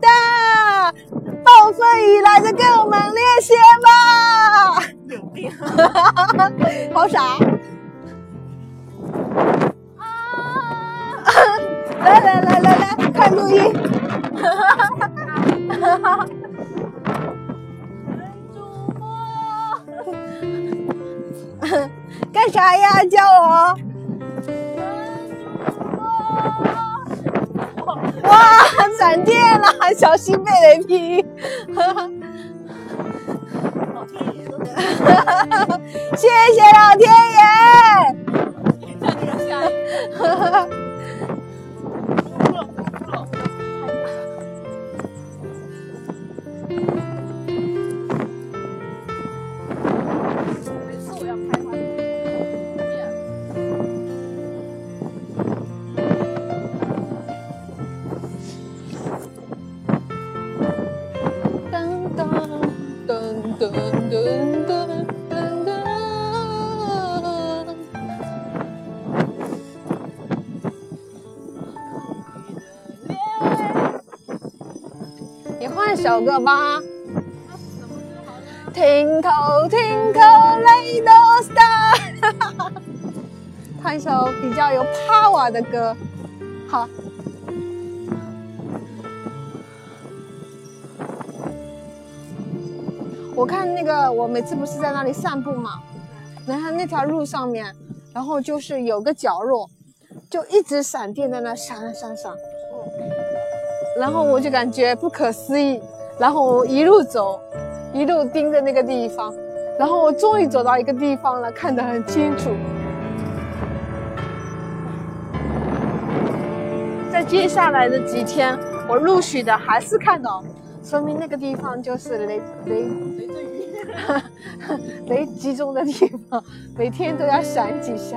大，暴风雨来的更猛烈些吧。有病！好傻！啊！来来来来来，看录音。主播，干啥呀？叫我。哇，闪电了，小心被雷劈！老天爷谢谢老天爷！你换首歌吧。Twinkle twinkle little star，唱一首比较有 power 的歌。好。我看那个，我每次不是在那里散步嘛，然后那条路上面，然后就是有个角落，就一直闪电在那闪闪闪，然后我就感觉不可思议，然后我一路走，一路盯着那个地方，然后我终于走到一个地方了，看得很清楚。在接下来的几天，我陆续的还是看到，说明那个地方就是雷雷雷阵雨，雷集中的地方，每天都要闪几下。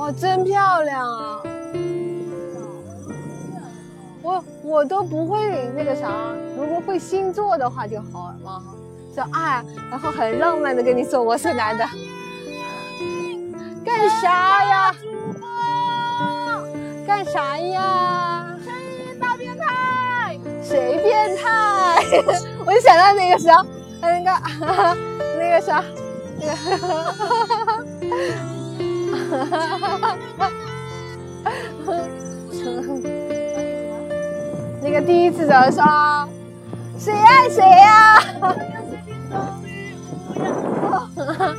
哇，真漂亮啊！我我都不会那个啥，如果会星座的话就好了嘛。说啊，然后很浪漫的跟你说我是男的，干啥呀？干啥呀？声音大变态，谁变态？我就想到那个啥，那个 那个啥，那个。哈哈哈哈哈那个第一次怎么说，谁爱谁呀？哈哈。